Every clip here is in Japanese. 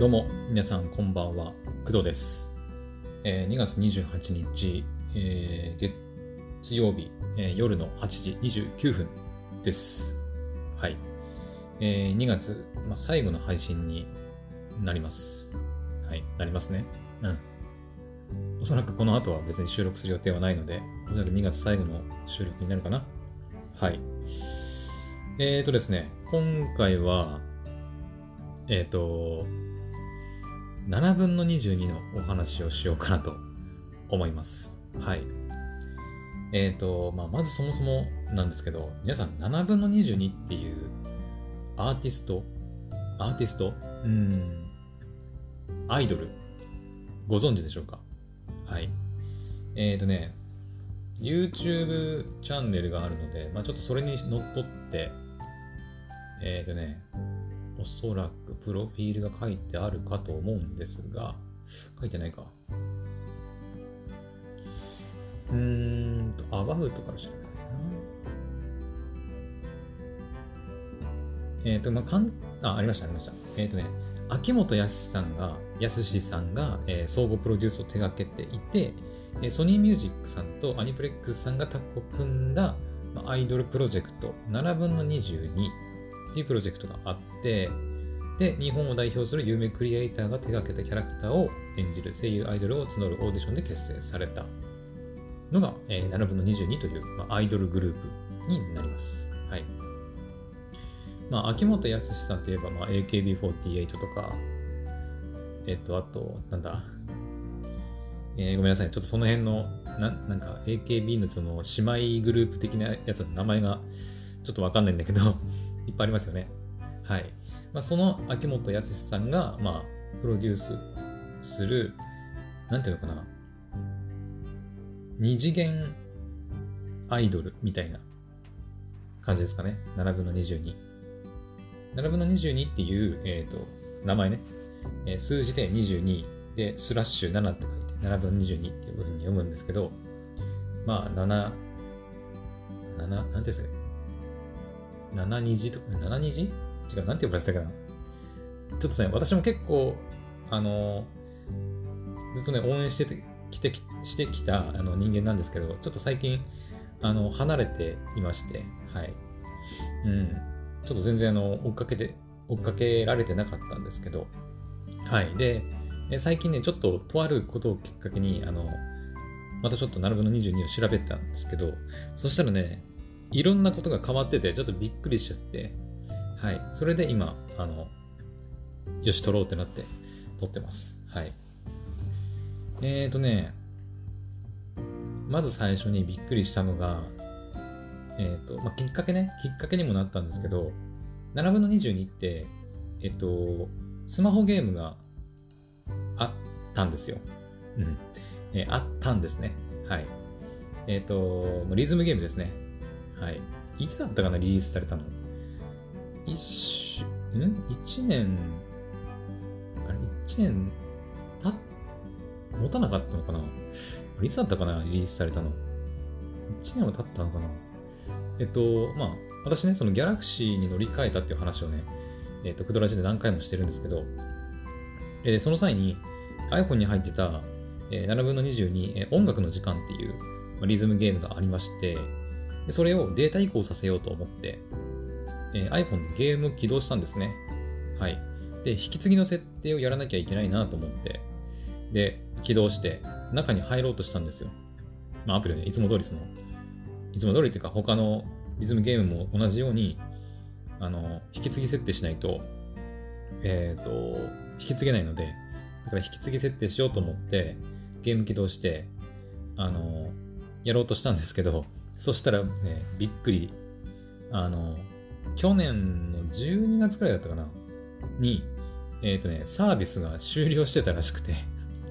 どうも、皆さんこんばんは、工藤です。えー2月28日、えー月曜日、えー夜の8時29分です。はい。えー2月、まあ、最後の配信になります。はい、なりますね。うん。おそらくこの後は別に収録する予定はないので、おそらく2月最後の収録になるかな。はい。えーとですね、今回は、えっ、と、7分の22のお話をしようかなと思います。はい。えっ、と、まあ、まずそもそもなんですけど、皆さん7分の22っていうアーティスト、アーティスト？うん、アイドル、ご存知でしょうか？はい。えっ、とね、YouTube チャンネルがあるので、まあ、ちょっとそれにのっとって、えっ、とね、おそらくプロフィールが書いてあるかと思うんですが、書いてないか。うーんと、アバウトからしらないな。えっ、と、まあ、かん、あ、ありました、ありました。えっ、とね、秋元康さんが、康さんが、えー総合プロデュースを手掛けていて、えーソニーミュージックさんとアニプレックスさんがタッグを組んだ、まあアイドルプロジェクト7分の22っていうプロジェクトがあって、で、日本を代表する有名クリエイターが手掛けたキャラクターを演じる声優アイドルを募るオーディションで結成されたのが、えー7分の22という、まあ、アイドルグループになります。はい。まあ、秋元康さんといえば、まあ、AKB48 とか、えっと、あと、なんだ、えーごめんなさい、ちょっとその辺の、ななんか AKB のその姉妹グループ的なやつの名前がちょっとわかんないんだけど、いっぱいありますよね。はい。まあ、その秋元康さんが、まあ、プロデュースする、なんていうのかな、二次元アイドルみたいな感じですかね。7分の22。7分の22っていう、えっ、と、名前ね。えー数字で22で、スラッシュ7って書いて、7分の22っていうふうに読むんですけど、まあ、7、7、なんていうんですかね。7虹とか、7虹違う、なんて呼ばれてたかな？ちょっとね、私も結構、あの、ずっとね、応援しててきてきしてきたあの人間なんですけど、ちょっと最近、あの、離れていまして、はい。うん。ちょっと全然、あの、追っかけて、追っかけられてなかったんですけど、はい。で、え最近ね、ちょっととあることをきっかけに、あの、またちょっと7分の22を調べたんですけど、そしたらね、いろんなことが変わってて、ちょっとびっくりしちゃって、はい。それで今、あの、よし、撮ろうってなって、撮ってます。はい。えーとね、まず最初にびっくりしたのが、えっ、と、まあ、きっかけね、きっかけにもなったんですけど、7分の22って、えっ、と、スマホゲームがあったんですよ。うん。えーあったんですね。はい。えっ、と、リズムゲームですね。はい。いつだったかな、リリースされたの？一週、ん？一年、あれ、一年、た、持たなかったのかな？いつだったかな、リリースされたの？一年は経ったのかな？えっと、まあ、私ね、そのギャラクシーに乗り換えたっていう話をね、えっと、クドラジで何回もしてるんですけど、えーその際に iPhone に入ってた、えー7分の22、えー音楽の時間っていう、まあリズムゲームがありまして、でそれをデータ移行させようと思って、えー iPhone でゲーム起動したんですね。はい。で、引き継ぎの設定をやらなきゃいけないなと思って、で、起動して、中に入ろうとしたんですよ。まあ、アプリはね、いつも通りその、いつも通りっていうか、他のリズムゲームも同じように、あの、引き継ぎ設定しないと、えっ、と、引き継げないので、だから引き継ぎ設定しようと思って、ゲーム起動して、あの、やろうとしたんですけど、そしたらね、びっくり、あの、去年の12月くらいだったかな、に、えっ、とね、サービスが終了してたらしくて、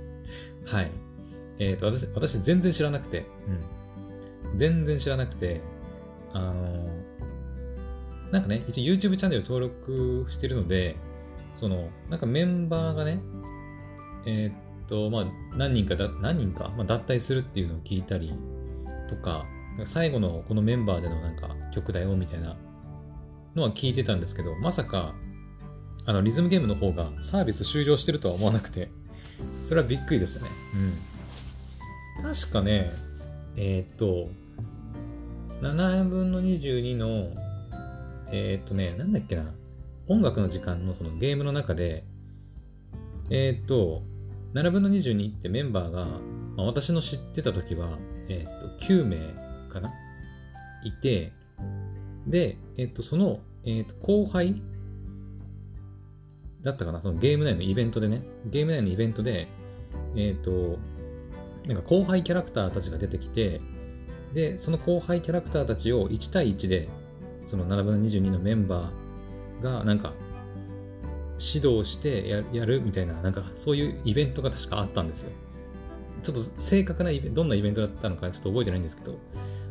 はい。えっ、と、私、私全然知らなくて、うん。全然知らなくて、あの、なんかね、一応 YouTube チャンネル登録してるので、その、なんかメンバーがね、えーっと、まあ、何人かだ、何人か、まあ、脱退するっていうのを聞いたりとか、最後のこのメンバーでのなんか曲だよみたいなのは聞いてたんですけど、まさか、あのリズムゲームの方がサービス終了してるとは思わなくて、それはびっくりでしたね。うん。確かね、えー、っと、7分の22の、えー、っとね、なんだっけな、音楽の時間のそのゲームの中で、えー、っと、7分の22ってメンバーが、まあ、私の知ってた時は、えっと、9名かな？いて、で、えっと、その、えっと、後輩だったかな、そのゲーム内のイベントでね、ゲーム内のイベントで、えっと、なんか後輩キャラクターたちが出てきて、で、その後輩キャラクターたちを1対1で、その7分の22のメンバーが、なんか、指導してややるみたいな、なんかそういうイベントが確かあったんですよ。ちょっと正確なイベどんなイベントだったのかちょっと覚えてないんですけど、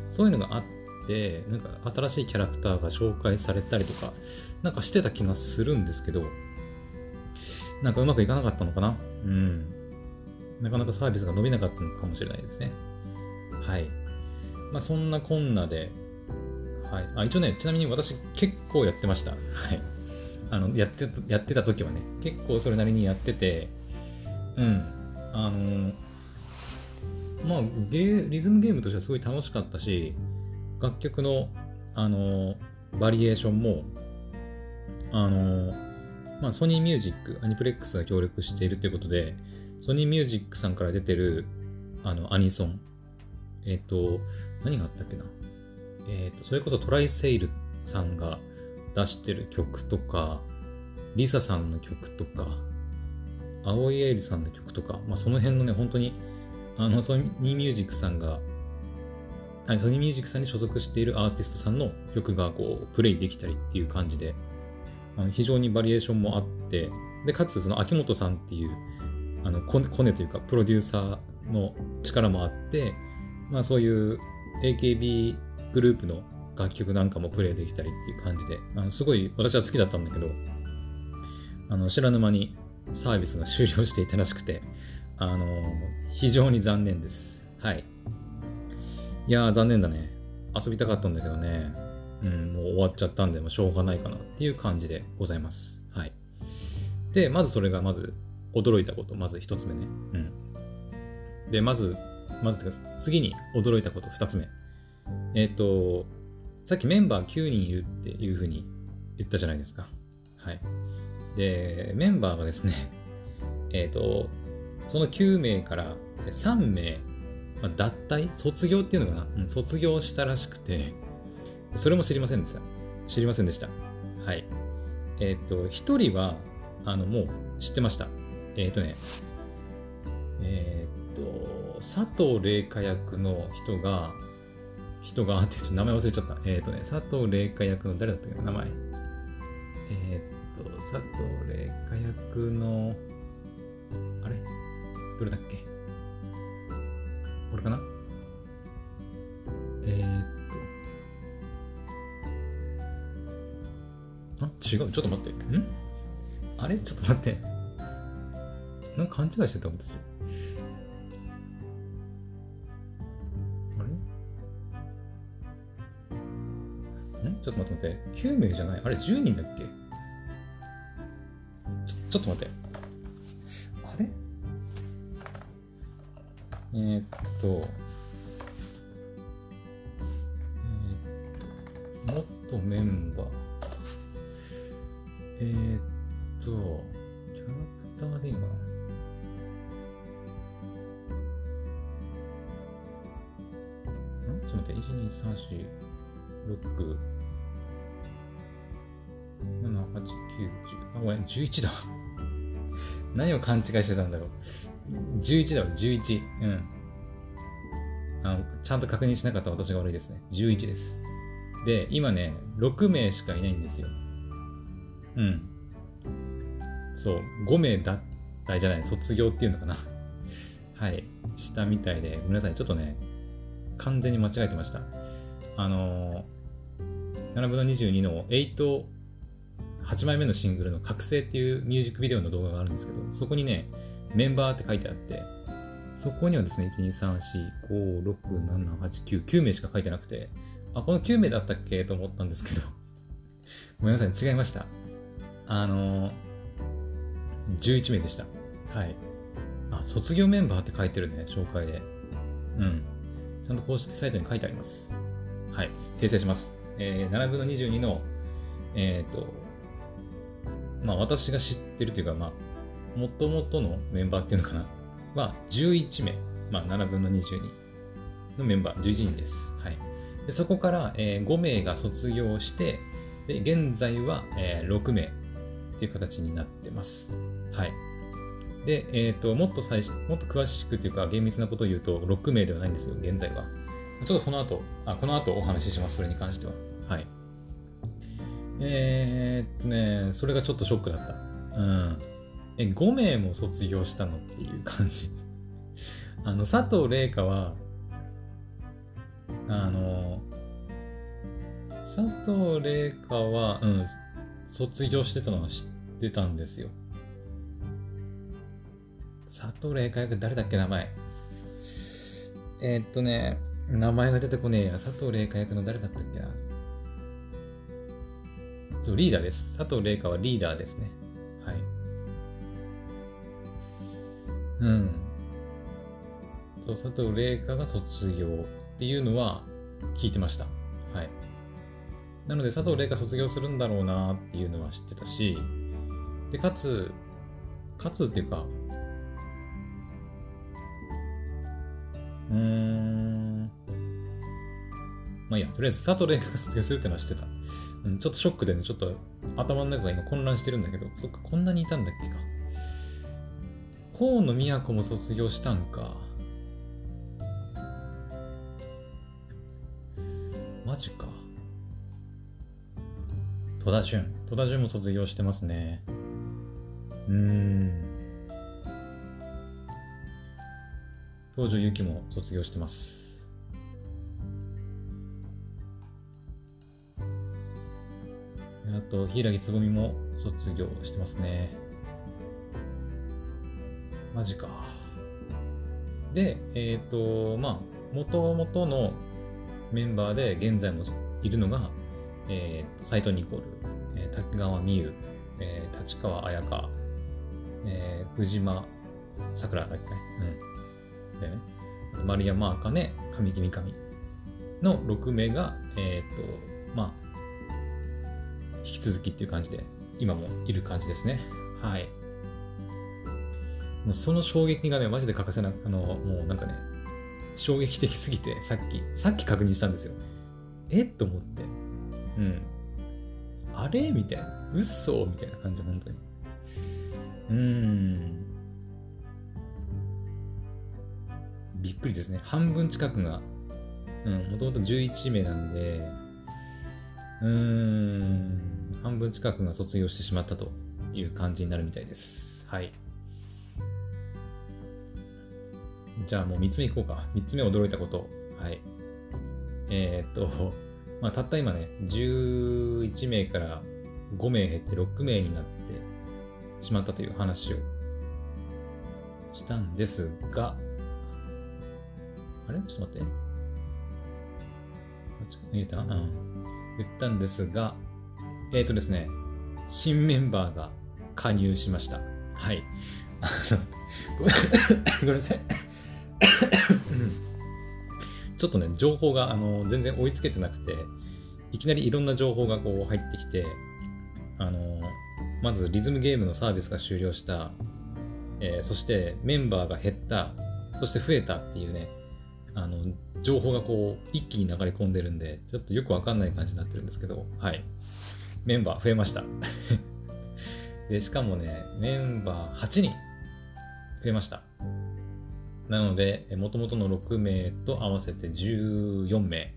そういうのがあって、なんか新しいキャラクターが紹介されたりとか、なんかしてた気がするんですけど、なんかうまくいかなかったのかな？うん。なかなかサービスが伸びなかったのかもしれないですね。はい。まあそんなこんなで、はい。あ、一応ね、ちなみに私結構やってました。はい。あの、やってた、やってた時はね、結構それなりにやってて、うん。あのまあゲリズムゲームとしてはすごい楽しかったし、楽曲の、あのバリエーションも、あのまあ、ソニーミュージック、アニプレックスが協力しているということで、ソニーミュージックさんから出てる、あの、アニソン。えっ、ー、と、何があったっけな。えっ、ー、と、それこそトライセイルさんが出してる曲とか、リサさんの曲とか、青井エイリさんの曲とか、まあ、その辺のね、本当に、あの、ソニーミュージックさんが、はい、ソニーミュージックさんに所属しているアーティストさんの曲がこう、プレイできたりっていう感じで、あの非常にバリエーションもあって、で、かつその秋元さんっていう、あの、コネというか、プロデューサーの力もあって、まあそういう AKB グループの楽曲なんかもプレイできたりっていう感じで、あのすごい私は好きだったんだけど、あの、知らぬ間にサービスが終了していたらしくて、あの非常に残念です。はい。いやー、残念だね。遊びたかったんだけどね。うん、もう終わっちゃったんで、もしょうがないかなっていう感じでございます。はい。で、まずそれがまず驚いたこと、まず一つ目ね。うん。で、まず、まず次に驚いたこと二つ目。えっ、ー、と、さっきメンバー9人いるっていうふうに言ったじゃないですか。はい。で、メンバーがですね、えっ、ー、と、その9名から3名、まあ、脱退卒業っていうのかな、うん、卒業したらしくて、それも知りませんでした。知りませんでした。はい。えっ、ー、と、1人は、あの、もう知ってました。えっ、ー、とね、えっ、ー、と、佐藤麗華役の人が、人が、ってちょっと名前忘れちゃった。えっ、とね、佐藤麗華役の誰だったっけ名前。えっ、と、佐藤麗華役の、あれ？どれだっけ？これかな？えー、あ、違う。ちょっと待って。ん？あれ？ちょっと待って。なんか勘違いしてた私。あれ？んちょっと待って待って。9名じゃない？あれ？10人だっけ？ちょ、ちょっと待って。ー、っと、えー、っと、元メンバー。えー、っと、キャラクターでいいかな。んちょっと待って、1、2、3、4、6、7、8、9、10。あ、ごめん、11だ。何を勘違いしてたんだろう。11だわ、11。うん。あの、ちゃんと確認しなかった私が悪いですね。11です。で、今ね、6名しかいないんですよ。うん。そう、5名脱退じゃない、卒業っていうのかな。はい、したみたいで、皆さんちょっとね、完全に間違えてました。あのー、7分の22の8、8枚目のシングルの覚醒っていうミュージックビデオの動画があるんですけど、そこにね、メンバーって書いてあって、そこにはですね、1、2、3、4、5、6、7、8、9、9名しか書いてなくて、あ、この9名だったっけ？と思ったんですけど、ごめんなさい、違いました。あの、11名でした。はい。あ、卒業メンバーって書いてるね、紹介で。うん。ちゃんと公式サイトに書いてあります。はい。訂正します。えー、7分の22の、えっ、ー、と、まあ私が知ってるというか、まあ、もともとのメンバーっていうのかな？は11名。まあ7分の22のメンバー、11人です。はい。でそこから、えー、5名が卒業して、で現在は、えー、6名っていう形になってます。はい。で、えっ、ー、と、もっと最もっと詳しくというか厳密なことを言うと、6名ではないんですよ、現在は。ちょっとその後、あ、この後お話しします、それに関しては。はい。えー、っとね、それがちょっとショックだった。うん。え、5名も卒業したのっていう感じ。あの、佐藤玲香は、あの、佐藤玲香は、うん、卒業してたのは知ってたんですよ。佐藤玲香役誰だっけ名前。えー、っとね、名前が出てこねえや。佐藤玲香役の誰だったっけな。そう、リーダーです。佐藤玲香はリーダーですね。はい。うん。そう、佐藤玲香が卒業っていうのは聞いてました。はい。なので、佐藤玲香卒業するんだろうなっていうのは知ってたし、で、かつ、かつっていうか、うーん。まあいいや、とりあえず佐藤玲香が卒業するってのは知ってた。うん、ちょっとショックでね、ちょっと頭の中が今混乱してるんだけど、そっか、こんなにいたんだっけか。河野都も卒業したんか。マジか。戸田潤。戸田潤も卒業してますね。うん。東條ゆきも卒業してます。あと、柊つぼみも卒業してますね。マジか。で、えっ、ー、と、まあ、もともとのメンバーで現在もいるのが、えー、斎藤ニコル、えー、滝川美優、えー、立川彩香、えー、藤間さくらだっけ？うん。でね、丸山茜、神木三上の6名が、えっ、ー、と、まあ、引き続きっていう感じで、今もいる感じですね。はい。もうその衝撃がね、マジで欠かせなく、あの、もうなんかね、衝撃的すぎて、さっき、さっき確認したんですよ。え？と思って。うん。あれ？みたいな。嘘？みたいな感じ、本当に。うーん。びっくりですね。半分近くが、うん、もともと11名なんで、うーん、半分近くが卒業してしまったという感じになるみたいです。はい。じゃあもう3つ目いこうか。3つ目驚いたこと。はい。えー、っと、まあ、たった今ね、11名から5名減って6名になってしまったという話をしたんですが、あれ？ちょっと待って。言った？うん。言ったんですが、えっ、とですね、新メンバーが加入しました。はい。ごめんなさい。ちょっとね、情報があの全然追いつけてなくて、いきなりいろんな情報がこう入ってきて、あのまずリズムゲームのサービスが終了した、えー、そしてメンバーが減った、そして増えたっていうね、あの、情報がこう、一気に流れ込んでるんで、ちょっとよくわかんない感じになってるんですけど、はい。メンバー増えました。で、しかもね、メンバー8人増えました。なので、もともとの6名と合わせて14名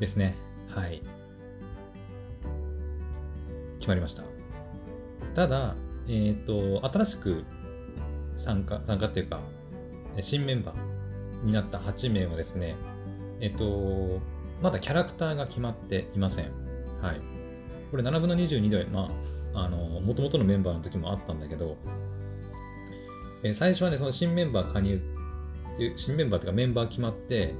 ですね。はい。決まりました。ただ、えっ、ー、と、新しく参加、参加っていうか、新メンバー、になった8名はですね、えっと、まだキャラクターが決まっていません。はい。これ7分の22で、まあ、あの、もともとのメンバーの時もあったんだけど、え最初はね、その新メンバー加入っていう、新メンバーというかメンバー決まって、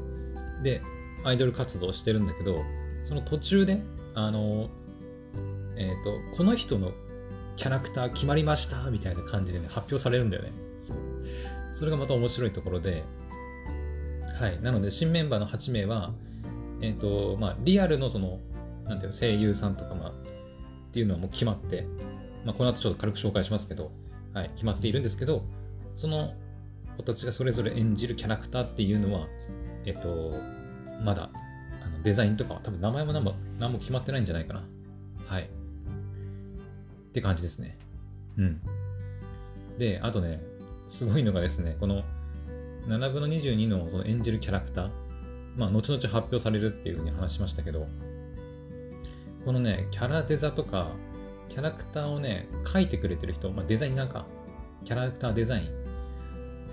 で、アイドル活動してるんだけど、その途中で、あの、えっ、ー、と、この人のキャラクター決まりましたみたいな感じでね、発表されるんだよね。そう。それがまた面白いところで、はい。なので、新メンバーの8名は、えっ、ー、と、まあ、リアルのその、なんていうの、声優さんとか、まあ、っていうのはもう決まって、まあ、この後ちょっと軽く紹介しますけど、はい、決まっているんですけど、その子たちがそれぞれ演じるキャラクターっていうのは、えっ、と、まだ、あのデザインとかは多分名前も何も何も決まってないんじゃないかな。はい。って感じですね。うん。で、あとね、すごいのがですね、この7分の22のその演じるキャラクター、まあ、後々発表されるっていうふうに話しましたけど、このね、キャラデザとか、キャラクターをね、描いてくれてる人、まあ、デザインなんか、キャラクターデザイン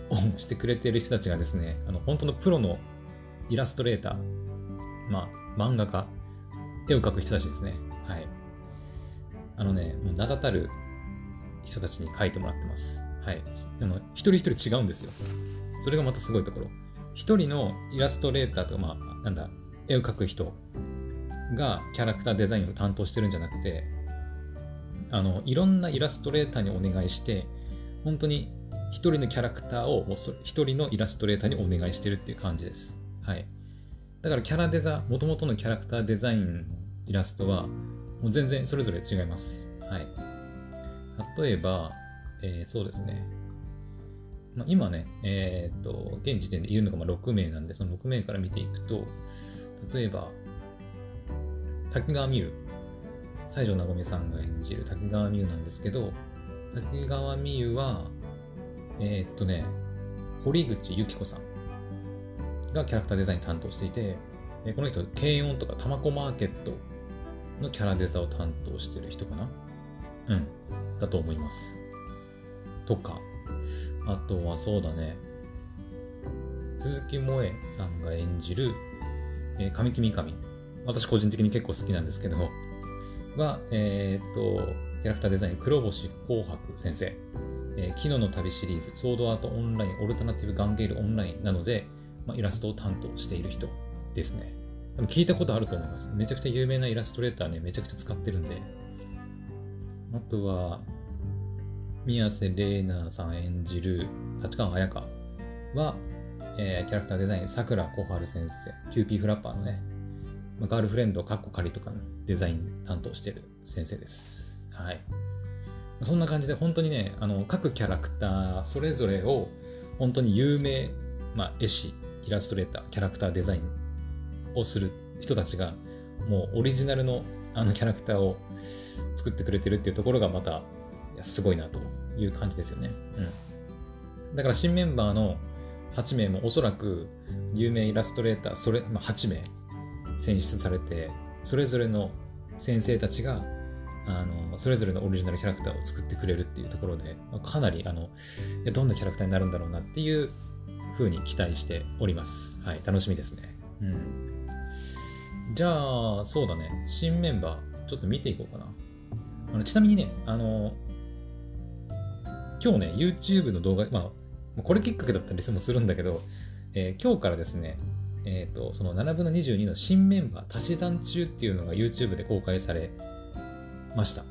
をしてくれている人たちがですね、あの本当のプロのイラストレーター、まあ、漫画家、絵を描く人たちですね。はい。あのね、もう名だたる人たちに描いてもらってます。はい。あの、一人一人違うんですよ。それがまたすごいところ。一人のイラストレーターとか、まあ、なんだ、絵を描く人がキャラクターデザインを担当してるんじゃなくて、あの、いろんなイラストレーターにお願いして、本当に一人のキャラクターをもう一人のイラストレーターにお願いしてるっていう感じです。はい。だからキャラデザ、もともとのキャラクターデザインイラストは、もう全然それぞれ違います。はい。例えば、えー、そうですね。まあ、今ね、えー、っと、現時点でいるのがま6名なんで、その6名から見ていくと、例えば、滝川美優、西条和さんが演じる滝川美優なんですけど、滝川美優は、えー、っとね、堀口由紀子さんがキャラクターデザイン担当していて、えこの人、軽音とかタマコマーケットのキャラデザを担当してる人かな？うん。だと思います。とか、あとはそうだね、鈴木萌さんが演じる、えー、神木三上。私個人的に結構好きなんですけど、は、えー、っと、キャラクターデザイン、黒星紅白先生、えー、昨日の旅シリーズ、ソードアートオンライン、オルタナティブガンゲールオンラインなので、まあ、イラストを担当している人ですね。でも聞いたことあると思います。めちゃくちゃ有名なイラストレーターね、めちゃくちゃ使ってるんで。あとは、宮瀬玲奈さん演じる立川彩香は、えー、キャラクターデザイン、さくら小春先生、 QP:flapper のね、ま、ガールフレンド、カッコ仮とかのデザイン担当してる先生です。はい。そんな感じで、本当にね、あの各キャラクターそれぞれを本当に有名、まあ、絵師、イラストレーター、キャラクターデザインをする人たちが、もうオリジナルのあのキャラクターを作ってくれてるっていうところがまたすごいなという感じですよね。うん。だから新メンバーの8名もおそらく有名イラストレーター、それ、まあ、8名選出されて、それぞれの先生たちが、あの、それぞれのオリジナルキャラクターを作ってくれるっていうところで、まかなり、あの、どんなキャラクターになるんだろうなっていう風に期待しております。はい、楽しみですね。うん。じゃあ、そうだね。新メンバー、ちょっと見ていこうかな。あのちなみにね、あの、今日ね、YouTube の動画、まあ、これきっかけだったりもするんだけど、えー、今日からですね、えっ、ー、と、その7分の22の新メンバー足し算中っていうのが YouTube で公開されました。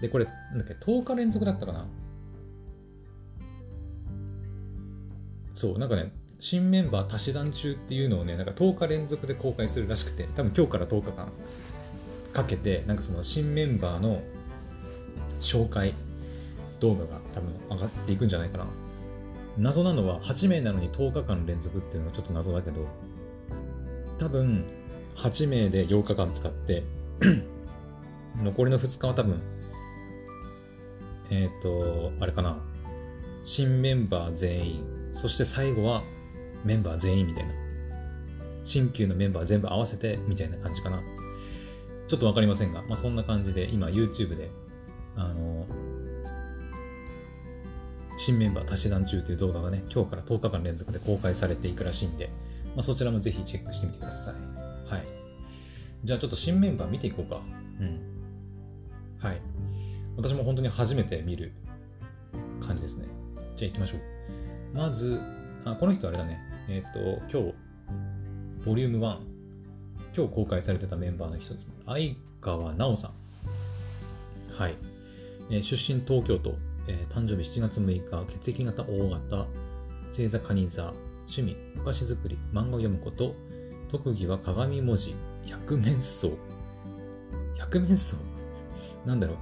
で、これ、なんだっけ、10日連続だったかな？そう、なんかね、新メンバー足し算中っていうのをね、なんか10日連続で公開するらしくて、多分今日から10日間かけて、なんかその新メンバーの紹介動画が多分上がっていくんじゃないかな。謎なのは8名なのに10日間連続っていうのがちょっと謎だけど、多分8名で8日間使って残りの2日は多分、えっ、ー、と、あれかな、新メンバー全員、そして最後はメンバー全員みたいな。新旧のメンバー全部合わせてみたいな感じかな。ちょっとわかりませんが、まあそんな感じで今 YouTube で、あの、新メンバー足し算中という動画がね、今日から10日間連続で公開されていくらしいんで、まあ、そちらもぜひチェックしてみてください。はい。じゃあちょっと新メンバー見ていこうか。うん。はい。私も本当に初めて見る感じですね。じゃあ行きましょう。まず、あ、この人あれだね。えっ、ー、と、今日、ボリューム1、今日公開されてたメンバーの人ですね。相川奈緒さん。はい。えー出身東京都、えー誕生日7月6日、血液型 O 型、星座カニ座、趣味、お菓子作り、漫画を読むこと、特技は鏡文字、百面相。百面相？なんだろう。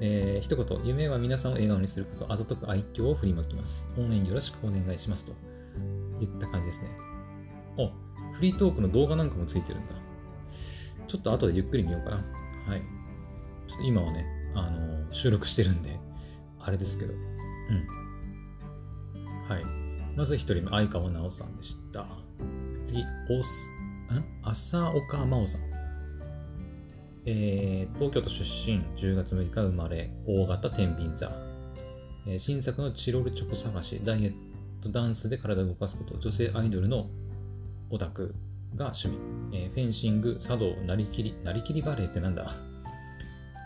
えー一言、夢は皆さんを笑顔にすること、あざとく愛嬌を振りまきます。応援よろしくお願いします。と言った感じですね。あ、フリートークの動画なんかもついてるんだ。ちょっと後でゆっくり見ようかな。はい。ちょっと今はね、あのー収録してるんで、あれですけど。うん。はい。まず一人目、相川直さんでした。次、おす、ん？浅岡真央さん。えー、東京都出身、10月6日生まれ、大型天秤座。えー新作のチロルチョコ探し、ダイエット、ダンスで体を動かすこと、女性アイドルのオタクが趣味。えーフェンシング、茶道、なりきり、なりきりバレーってなんだ？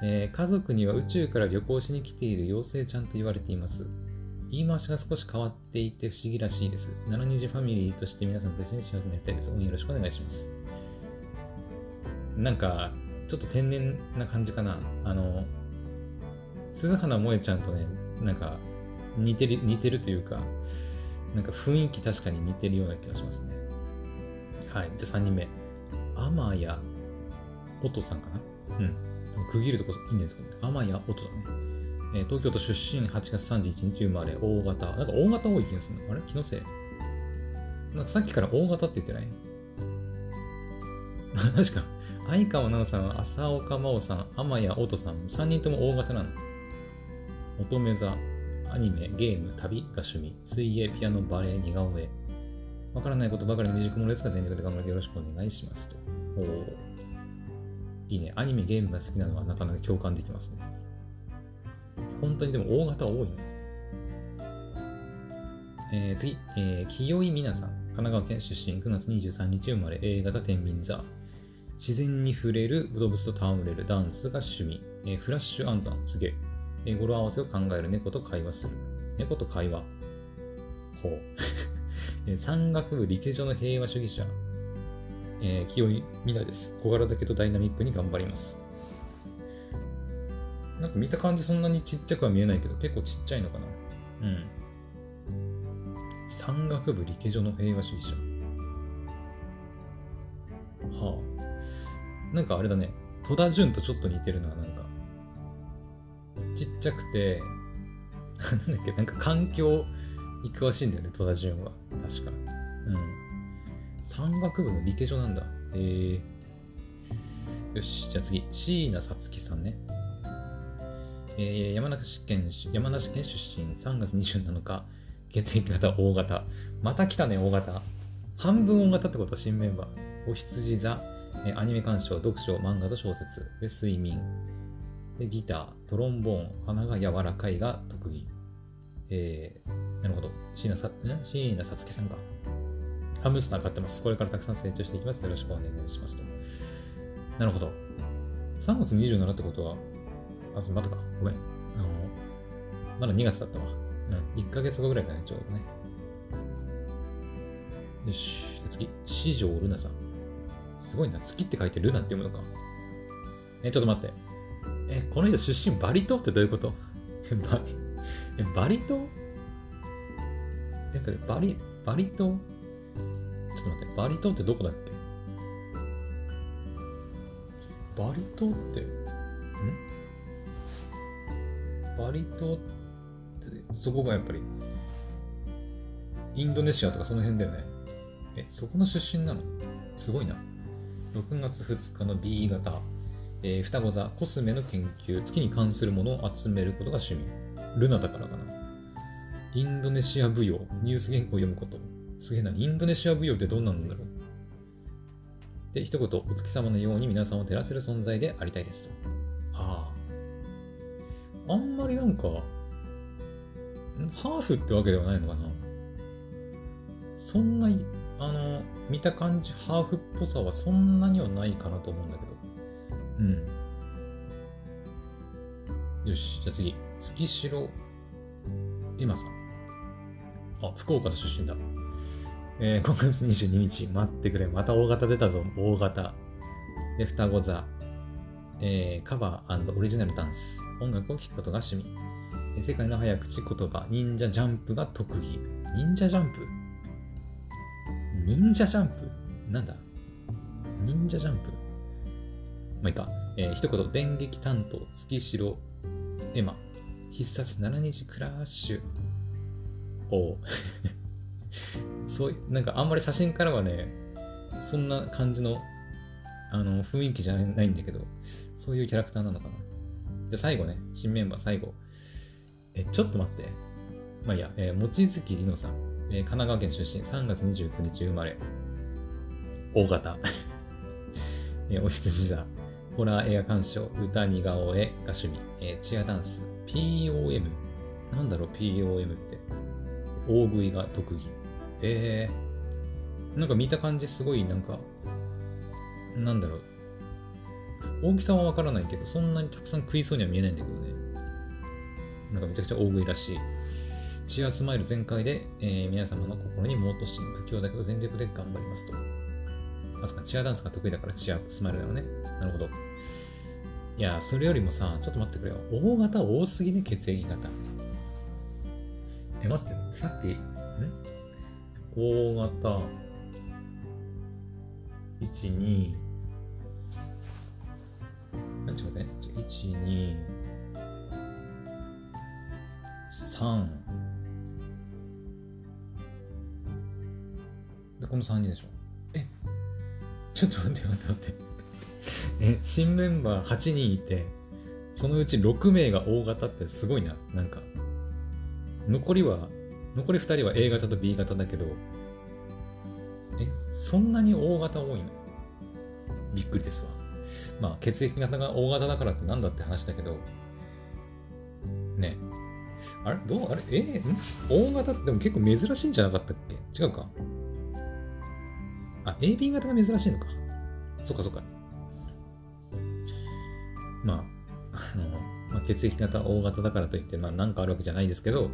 えー家族には宇宙から旅行しに来ている妖精ちゃんと言われています。言い回しが少し変わっていて不思議らしいです。七虹ファミリーとして皆さんと一緒に幸せになりたいです。応援よろしくお願いします。なんか、ちょっと天然な感じかな。あの、鈴花萌ちゃんとね、なんか似てる、似てるというか、なんか雰囲気確かに似てるような気がしますね。はい。じゃあ3人目。天谷音さんかなうん。区切るとこいいんですかね。天谷音だね。えー東京都出身8月31日生まれ、大型。なんか大型多い気がするの。あれ？気のせい？なんかさっきから大型って言ってない？確か、相川奈緒さん、浅岡真央さん、天谷音さん、3人とも大型なの。乙女座、アニメ、ゲーム、旅が趣味、水泳、ピアノ、バレエ、似顔絵。わからないことばかりの未熟者ですが、全力で頑張ってよろしくお願いしますと。おいいね。アニメ、ゲームが好きなのはなかなか共感できますね。本当にでも大型多いね。えー次、えー、清井美奈さん。神奈川県出身、9月23日生まれ、A 型天秤座。自然に触れる、動物と戯れる、ダンスが趣味。えーフラッシュ暗算、すげえ。えー語呂合わせを考える猫と会話する。猫と会話。ほう。えー山岳部理系上の平和主義者。えー清井美奈です。小柄だけどダイナミックに頑張ります。なんか見た感じそんなにちっちゃくは見えないけど、結構ちっちゃいのかな。うん。山岳部理系上の平和主義者。なんかあれだね。戸田潤とちょっと似てるな、なんか。ちっちゃくて、なんだっけ、なんか環境に詳しいんだよね、戸田潤は。確か。うん。山岳部の理系上なんだ。へえよし、じゃあ次。椎名さつきさんね。えー山梨県山梨県出身3月27日血液型 O 型また来たね O 型半分 O 型ってこと新メンバーお羊座、えーアニメ鑑賞読書漫画と小説で睡眠でギタートロンボーン鼻が柔らかいが特技えー、なるほど椎名さん？椎名さつきさんがハムスター飼ってますこれからたくさん成長していきますよろしくお願いしますとなるほど3月27ってことはあ、そう、待ったか。ごめん。あの、まだ2月だったわ。うん。1ヶ月後ぐらいだね、ちょうどね。よし。じゃあ次。四条ルナさん。すごいな。月って書いてルナって読むのか。え、ちょっと待って。え、この人出身バリ島ってどういうこと？え バリ、え、バリ島？え、バリ、バリ島？ちょっと待って。バリ島ってどこだっけ？バリ島って、ん？バリ島って、そこがやっぱり、インドネシアとかその辺だよね。え、そこの出身なの？すごいな。6月2日の B 型、えー双子座、コスメの研究、月に関するものを集めることが趣味。ルナだからかな。インドネシア舞踊、ニュース原稿を読むこと。すげえな。インドネシア舞踊ってどんなんだろうで、一言、お月様のように皆さんを照らせる存在でありたいですと。はあ。あんまりなんか、ハーフってわけではないのかなそんな、あの、見た感じ、ハーフっぽさはそんなにはないかなと思うんだけど。うん。よし、じゃあ次。月城エマさん。あ、福岡の出身だ。えー、5月22日、待ってくれ。また大型出たぞ。大型。で、双子座。えー、カバーオリジナルダンス、音楽を聴くことが趣味。えー世界の早口言葉、忍者ジャンプが特技。忍者ジャンプ？忍者ジャンプ？なんだ？忍者ジャンプ？まあいいか。えー一言、電撃担当、月城、エマ、必殺7日クラッシュ。おう そういう、なんかあんまり写真からはね、そんな感じの、あの、雰囲気じゃないんだけど、そういうキャラクターなのかな。で、最後ね、新メンバー最後。え、ちょっと待って。まあいいや、えー、望月里乃さん、えー神奈川県出身、3月29日生まれ。大型。えーお羊座。ホラー映画鑑賞、歌似顔絵が趣味、えーチアダンス、POM。なんだろう、POM って。大食いが特技。えー、なんか見た感じすごいなんか、なんだろう。大きさはわからないけど、そんなにたくさん食いそうには見えないんだけどね。なんかめちゃくちゃ大食いらしい。チアスマイル全開で、えー皆様の心にもっとし不況だけど全力で頑張りますと。あ、そっか、チアダンスが得意だからチアスマイルだよね。なるほど。いや、それよりもさ、ちょっと待ってくれよ。大型多すぎね、血液型。え、待って、さっき、ん大型、1、2、あちょっと待って。1、2、3。で、この3人でしょ？え？ちょっと待って待って待って。え、新メンバー8人いて、そのうち6名が O 型ってすごいな。なんか、残りは、残り2人は A 型と B 型だけど、え、そんなに O 型多いの？びっくりですわ。まあ、血液型が O 型だからってなんだって話だけど、ね。あれ？どう？あれ？え、ん ?O 型ってでも結構珍しいんじゃなかったっけ？違うかあ、AB 型が珍しいのか。そっかそっか。まあ、あの、まあ、血液型 O 型だからといって、まあ、なんかあるわけじゃないですけど、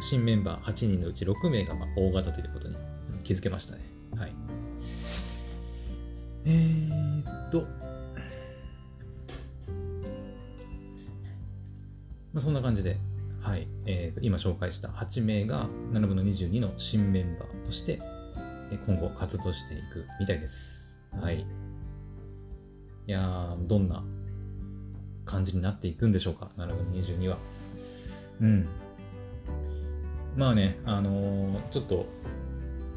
新メンバー8人のうち6名がまあ O 型ということに気づけましたね。はい。えーっと、まあ、そんな感じで、はい。えーと、今紹介した8名が7分の22の新メンバーとして、今後活動していくみたいです。はい。いや、どんな感じになっていくんでしょうか、7分22は。うん。まあね、あのーちょっと、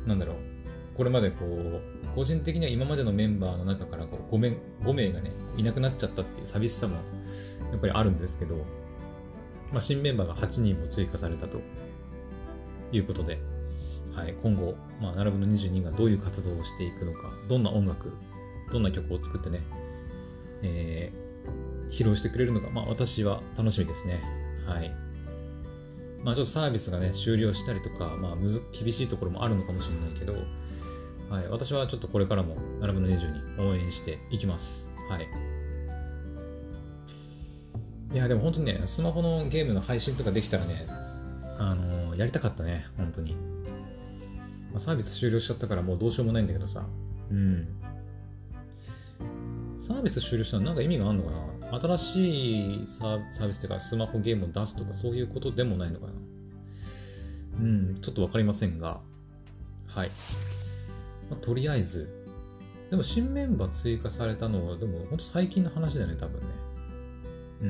なんだろう、これまでこう、個人的には今までのメンバーの中からこう 5, 名5名がね、いなくなっちゃったっていう寂しさもやっぱりあるんですけど、まあ、新メンバーが8人も追加されたということで、はい、今後、まあ、7分の22がどういう活動をしていくのか、どんな音楽、どんな曲を作ってね、えー披露してくれるのか、まあ、私は楽しみですね。はい。まあ、ちょっとサービスがね、終了したりとか、まあ、むず厳しいところもあるのかもしれないけど、はい、私はちょっとこれからも7分の22応援していきます。はい。いや、でも本当にね、スマホのゲームの配信とかできたらね、あのーやりたかったね、本当に。まあ、サービス終了しちゃったからもうどうしようもないんだけどさ。うん。サービス終了したのなんか意味があるのかな？新しいサーサービスっていうかスマホゲームを出すとかそういうことでもないのかな？うん、ちょっとわかりませんが。はい。まあ、とりあえず、でも新メンバー追加されたのは、でも本当最近の話だよね、多分ね。う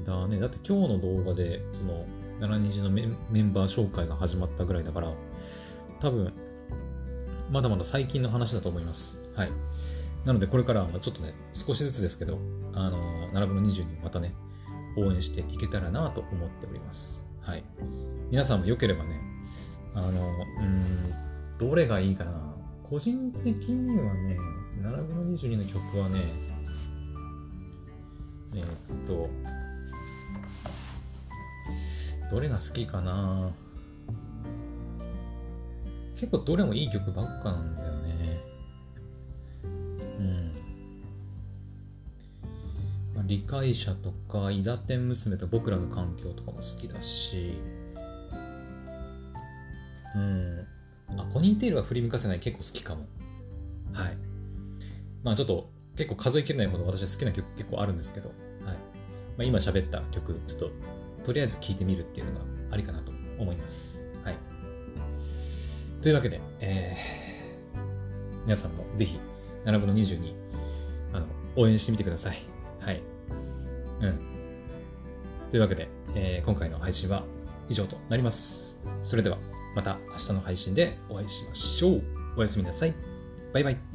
ん。だね。だって今日の動画で、その、7日のメンバー紹介が始まったぐらいだから、多分、まだまだ最近の話だと思います。はい。なので、これからはちょっとね、少しずつですけど、あの、7分の20にまたね、応援していけたらなと思っております。はい。皆さんも良ければね、あの、うん、どれがいいかな。個人的にはね、7分の22の曲はね、えーっと、どれが好きかな。結構どれもいい曲ばっかなんだよね。うん。まあ、理解者とか、伊達天娘と僕らの環境とかも好きだし、うん。あ、ポニーテールは振り向かせない結構好きかも。はい。まあちょっと、結構数えきれないほど私は好きな曲結構あるんですけど、はいまあ、今喋った曲、ちょっととりあえず聴いてみるっていうのがありかなと思います。はい。というわけで、えー、皆さんもぜひ、7分の22、あの、応援してみてください。はい。うん。というわけで、えー、今回の配信は以上となります。それでは、また明日の配信でお会いしましょう。おやすみなさい。バイバイ。